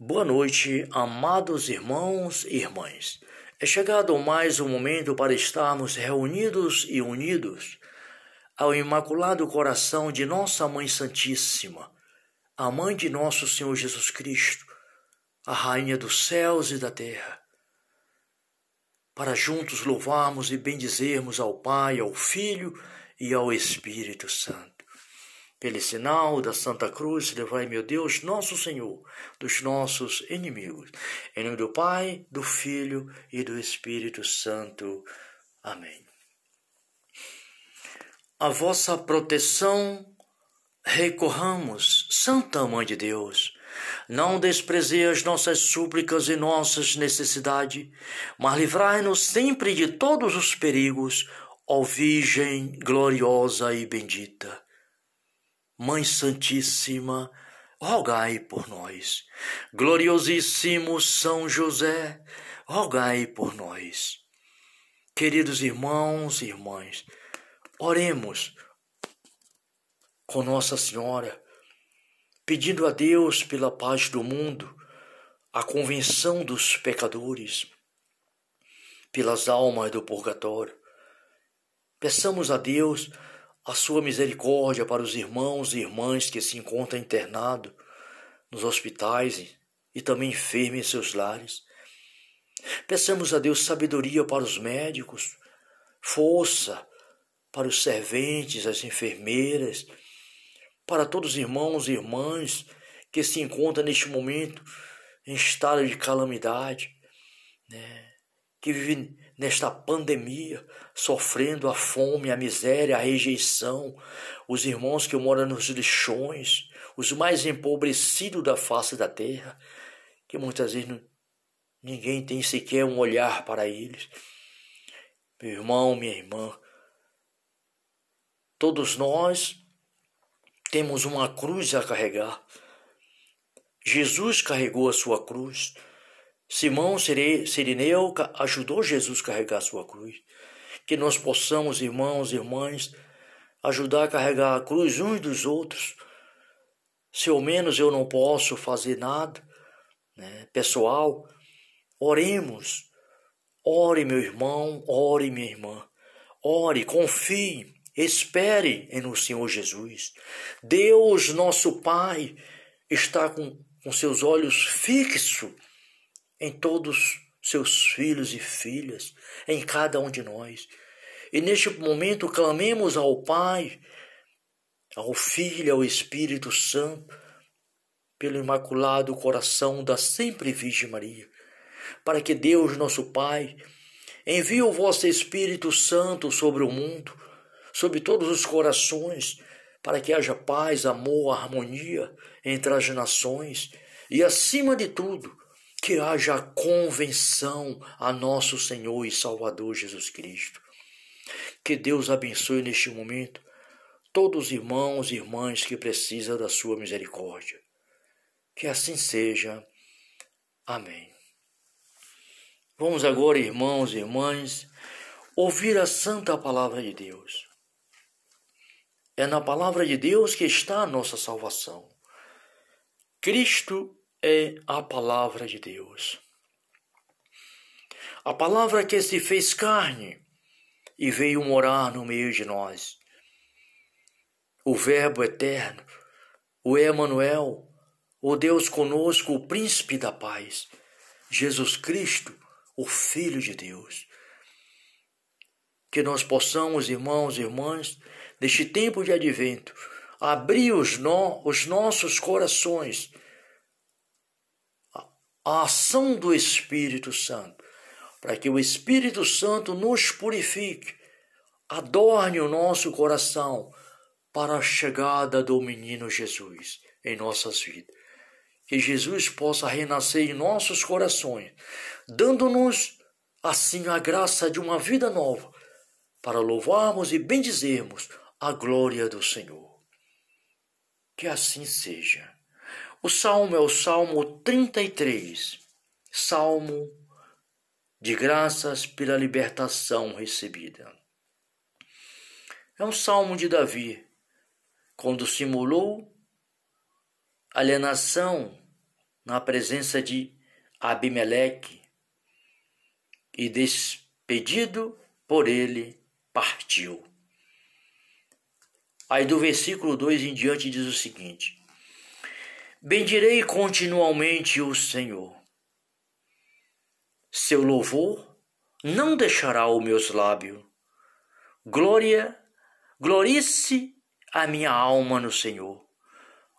Boa noite, amados irmãos e irmãs. É chegado mais um momento para estarmos reunidos e unidos ao Imaculado Coração de Nossa Mãe Santíssima, a Mãe de Nosso Senhor Jesus Cristo, a Rainha dos céus e da terra, para juntos louvarmos e bendizermos ao Pai, ao Filho e ao Espírito Santo. Pelo sinal da Santa Cruz, levai, meu Deus, nosso Senhor, dos nossos inimigos. Em nome do Pai, do Filho e do Espírito Santo. Amém. A vossa proteção recorramos, Santa Mãe de Deus. Não desprezei as nossas súplicas e nossas necessidades, mas livrai-nos sempre de todos os perigos, ó Virgem gloriosa e bendita. Mãe Santíssima, rogai por nós. Gloriosíssimo São José, rogai por nós. Queridos irmãos e irmãs, oremos com Nossa Senhora, pedindo a Deus pela paz do mundo, a convenção dos pecadores, pelas almas do purgatório. Peçamos a Deus a sua misericórdia para os irmãos e irmãs que se encontram internados nos hospitais e também enfermos em seus lares. Peçamos a Deus sabedoria para os médicos, força para os serventes, as enfermeiras, para todos os irmãos e irmãs que se encontram neste momento em estado de calamidade, né? que vivem nesta pandemia, sofrendo a fome, a miséria, a rejeição, os irmãos que moram nos lixões, os mais empobrecidos da face da terra, que muitas vezes não, ninguém tem sequer um olhar para eles. Meu irmão, minha irmã, todos nós temos uma cruz a carregar. Jesus carregou a sua cruz. Simão Sirineu ajudou Jesus a carregar a sua cruz. Que nós possamos, irmãos e irmãs, ajudar a carregar a cruz uns dos outros. Se ao menos eu não posso fazer nada, né, pessoal, oremos. Ore, meu irmão, ore, minha irmã. Ore, confie, espere no Senhor Jesus. Deus, nosso Pai, está com, com seus olhos fixos em todos seus filhos e filhas, em cada um de nós. E neste momento clamemos ao Pai, ao Filho, ao Espírito Santo, pelo imaculado coração da sempre Virgem Maria, para que Deus, nosso Pai, envie o vosso Espírito Santo sobre o mundo, sobre todos os corações, para que haja paz, amor, harmonia entre as nações e, acima de tudo, que haja convenção a nosso Senhor e Salvador Jesus Cristo. Que Deus abençoe neste momento todos os irmãos e irmãs que precisam da sua misericórdia. Que assim seja. Amém. Vamos agora, irmãos e irmãs, ouvir a santa palavra de Deus. É na palavra de Deus que está a nossa salvação. Cristo é a palavra de Deus. A palavra que se fez carne e veio morar no meio de nós. O Verbo eterno, o Emanuel, o Deus conosco, o príncipe da paz, Jesus Cristo, o Filho de Deus. Que nós possamos, irmãos e irmãs, neste tempo de advento, abrir os, no, os nossos corações a ação do Espírito Santo, para que o Espírito Santo nos purifique, adorne o nosso coração para a chegada do menino Jesus em nossas vidas. Que Jesus possa renascer em nossos corações, dando-nos assim a graça de uma vida nova, para louvarmos e bendizermos a glória do Senhor. Que assim seja. O salmo é o Salmo 33, salmo de graças pela libertação recebida. É um salmo de Davi, quando simulou alienação na presença de Abimeleque e despedido por ele partiu. Aí do versículo 2 em diante diz o seguinte: Bendirei continuamente o Senhor. Seu louvor não deixará os meus lábios. Glória, glorice a minha alma no Senhor.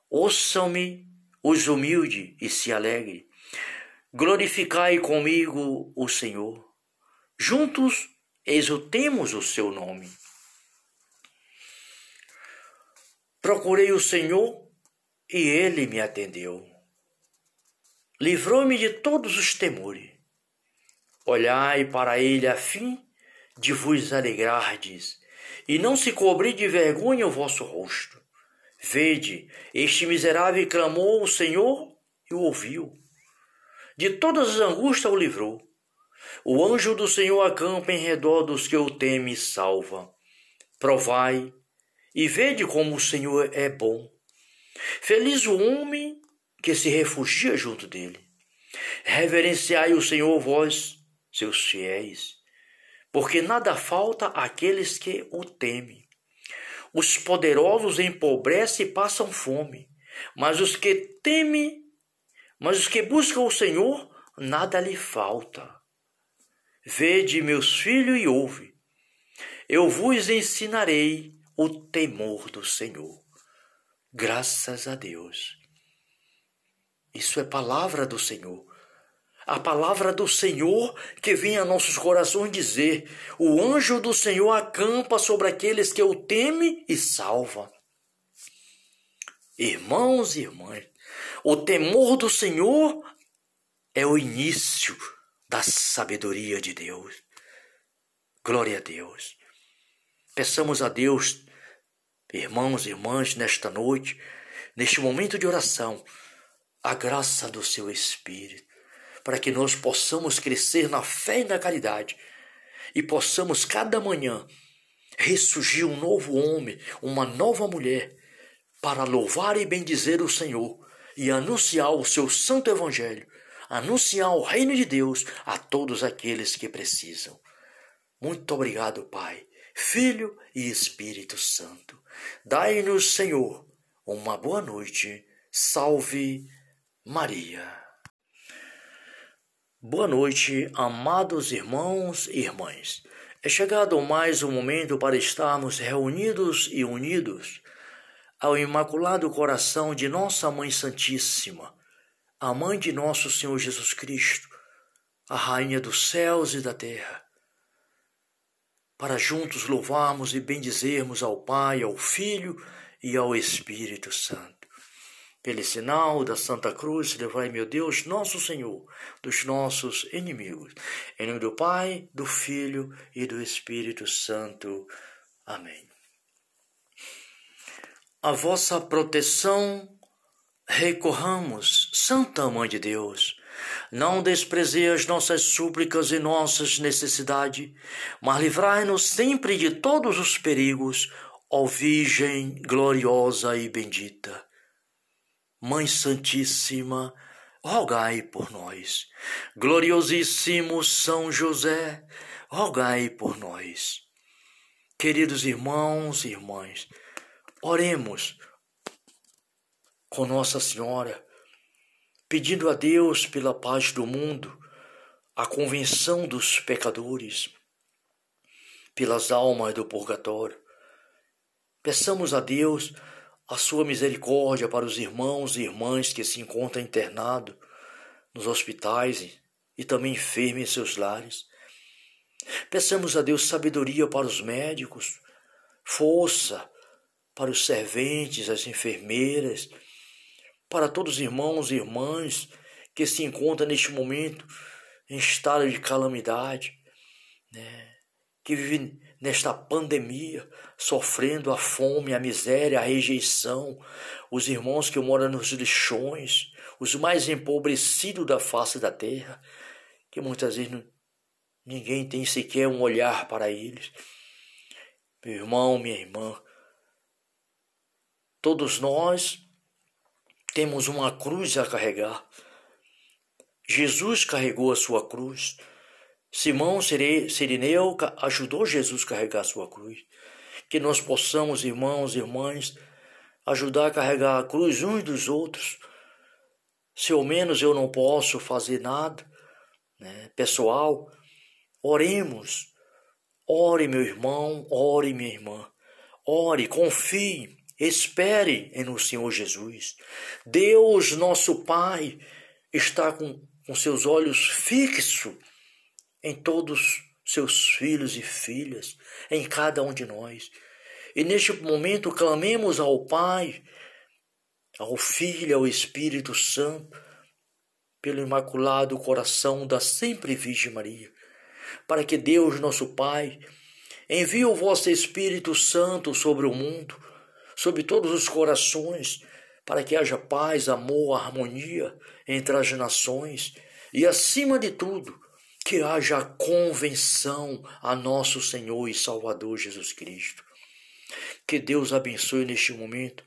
Ouçam-me os humildes e se alegre. Glorificai comigo o Senhor. Juntos exultemos o seu nome. Procurei o Senhor e ele me atendeu. Livrou-me de todos os temores. Olhai para ele a fim de vos alegrardes, e não se cobrir de vergonha o vosso rosto. Vede, este miserável clamou o Senhor e o ouviu. De todas as angústias o livrou. O anjo do Senhor acampa em redor dos que o temem e salva. Provai e vede como o Senhor é bom. Feliz o homem que se refugia junto dele. Reverenciai o Senhor, vós, seus fiéis, porque nada falta àqueles que o temem. Os poderosos empobrecem e passam fome, mas os que temem, mas os que buscam o Senhor, nada lhe falta. Vede, meus filhos, e ouve. Eu vos ensinarei o temor do Senhor. Graças a Deus. Isso é palavra do Senhor a palavra do Senhor que vem a nossos corações dizer: O anjo do Senhor acampa sobre aqueles que o teme e salva. Irmãos e irmãs, o temor do Senhor é o início da sabedoria de Deus. Glória a Deus. Peçamos a Deus, irmãos e irmãs, nesta noite, neste momento de oração, a graça do seu Espírito para que nós possamos crescer na fé e na caridade e possamos cada manhã ressurgir um novo homem, uma nova mulher, para louvar e bendizer o Senhor e anunciar o seu santo evangelho, anunciar o reino de Deus a todos aqueles que precisam. Muito obrigado, Pai, Filho e Espírito Santo. Dai-nos, Senhor, uma boa noite. Salve Maria. Boa noite, amados irmãos e irmãs. É chegado mais um momento para estarmos reunidos e unidos ao Imaculado Coração de Nossa Mãe Santíssima, a Mãe de Nosso Senhor Jesus Cristo, a Rainha dos céus e da terra, para juntos louvarmos e bendizermos ao Pai, ao Filho e ao Espírito Santo. Pelo sinal da Santa Cruz, levai, meu Deus, nosso Senhor, dos nossos inimigos. Em nome do Pai, do Filho e do Espírito Santo. Amém. A vossa proteção recorramos, Santa Mãe de Deus. Não desprezei as nossas súplicas e nossas necessidades, mas livrai-nos sempre de todos os perigos, ó Virgem gloriosa e bendita. Mãe Santíssima, rogai por nós. Gloriosíssimo São José, rogai por nós. Queridos irmãos e irmãs, oremos com Nossa Senhora, pedindo a Deus pela paz do mundo, a convenção dos pecadores, pelas almas do purgatório. Peçamos a Deus a sua misericórdia para os irmãos e irmãs que se encontram internados nos hospitais e também enfermos em seus lares. Peçamos a Deus sabedoria para os médicos, força para os serventes, as enfermeiras, para todos os irmãos e irmãs que se encontram neste momento em estado de calamidade, né? que vivem nesta pandemia, sofrendo a fome, a miséria, a rejeição, os irmãos que moram nos lixões, os mais empobrecidos da face da terra, que muitas vezes não, ninguém tem sequer um olhar para eles. Meu irmão, minha irmã, todos nós temos uma cruz a carregar, Jesus carregou a sua cruz. Simão Sirineu ajudou Jesus a carregar a sua cruz. Que nós possamos, irmãos e irmãs, ajudar a carregar a cruz uns dos outros. Se ao menos eu não posso fazer nada, né, pessoal, oremos. Ore, meu irmão, ore, minha irmã. Ore, confie, espere no Senhor Jesus. Deus, nosso Pai, está com, com seus olhos fixos em todos seus filhos e filhas, em cada um de nós. E neste momento clamemos ao Pai, ao Filho, ao Espírito Santo, pelo imaculado coração da sempre Virgem Maria, para que Deus, nosso Pai, envie o vosso Espírito Santo sobre o mundo, sobre todos os corações, para que haja paz, amor, harmonia entre as nações e, acima de tudo, que haja convenção a nosso Senhor e Salvador Jesus Cristo. Que Deus abençoe neste momento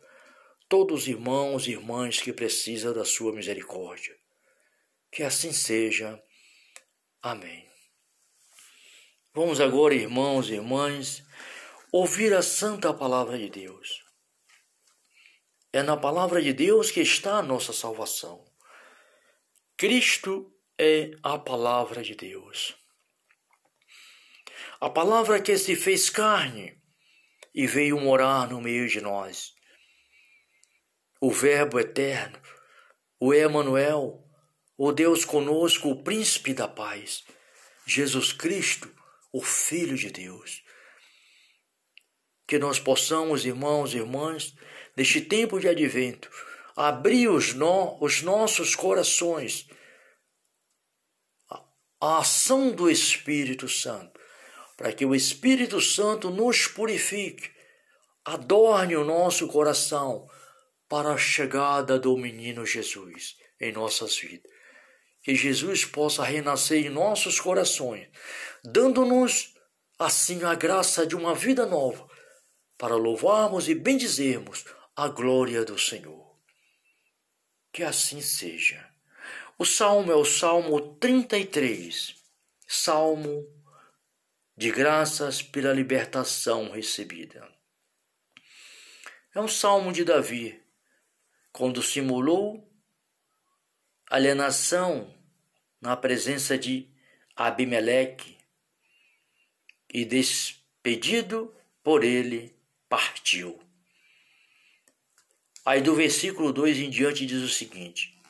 todos os irmãos e irmãs que precisam da sua misericórdia. Que assim seja. Amém. Vamos agora, irmãos e irmãs, ouvir a santa palavra de Deus. É na palavra de Deus que está a nossa salvação. Cristo é a palavra de Deus. A palavra que se fez carne e veio morar no meio de nós. O Verbo eterno, o Emanuel, o Deus conosco, o príncipe da paz, Jesus Cristo, o Filho de Deus. Que nós possamos, irmãos e irmãs, neste tempo de advento, abrir os, no, os nossos corações a ação do Espírito Santo, para que o Espírito Santo nos purifique, adorne o nosso coração para a chegada do menino Jesus em nossas vidas. Que Jesus possa renascer em nossos corações, dando-nos assim a graça de uma vida nova, para louvarmos e bendizermos a glória do Senhor. Que assim seja. O salmo é o Salmo 33, salmo de graças pela libertação recebida. É um salmo de Davi, quando simulou alienação na presença de Abimeleque e despedido por ele partiu. Aí do versículo 2 em diante diz o seguinte: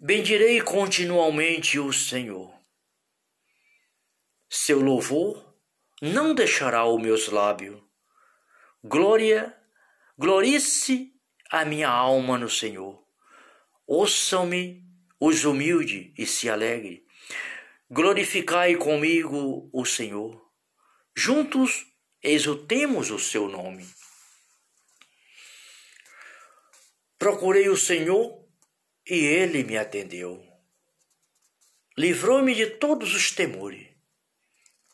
Bendirei continuamente o Senhor. Seu louvor não deixará os meus lábios. Glória, glorice a minha alma no Senhor. Ouçam-me os humildes e se alegre. Glorificai comigo o Senhor. Juntos exultemos o seu nome. Procurei o Senhor e ele me atendeu. Livrou-me de todos os temores.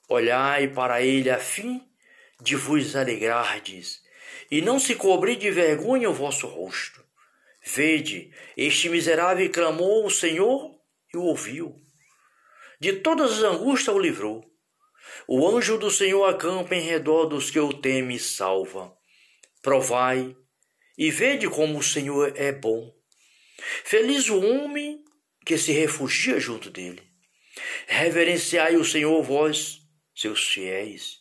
Olhai para ele a fim de vos alegrardes, e não se cobrir de vergonha o vosso rosto. Vede, este miserável clamou o Senhor e o ouviu. De todas as angústias o livrou. O anjo do Senhor acampa em redor dos que o temem e salva. Provai e vede como o Senhor é bom Feliz o homem que se refugia junto dele. Reverenciai o Senhor, vós, seus fiéis,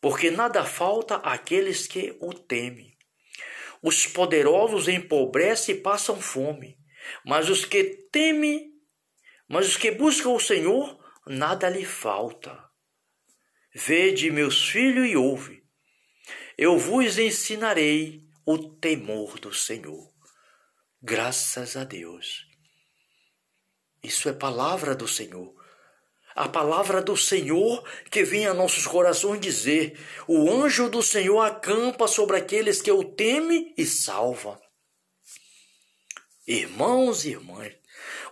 porque nada falta àqueles que o temem. Os poderosos empobrecem e passam fome, mas os que temem, mas os que buscam o Senhor, nada lhe falta. Vede, meus filhos, e ouve. Eu vos ensinarei o temor do Senhor. Graças a Deus. Isso é palavra do Senhor. A palavra do Senhor que vem a nossos corações dizer: O anjo do Senhor acampa sobre aqueles que o teme e salva. Irmãos e irmãs,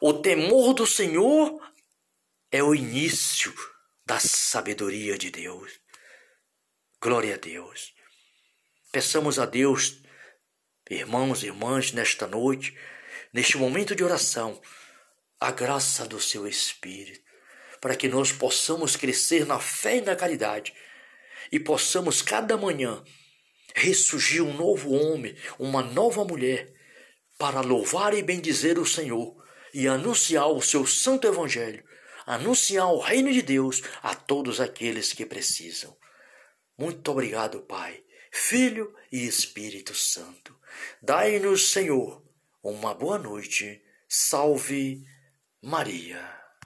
o temor do Senhor é o início da sabedoria de Deus. Glória a Deus. Peçamos a Deus Irmãos e irmãs, nesta noite, neste momento de oração, a graça do seu Espírito, para que nós possamos crescer na fé e na caridade e possamos cada manhã ressurgir um novo homem, uma nova mulher, para louvar e bendizer o Senhor e anunciar o seu santo evangelho, anunciar o reino de Deus a todos aqueles que precisam. Muito obrigado, Pai, Filho e Espírito Santo. Dai-nos, Senhor, uma boa noite. Salve Maria.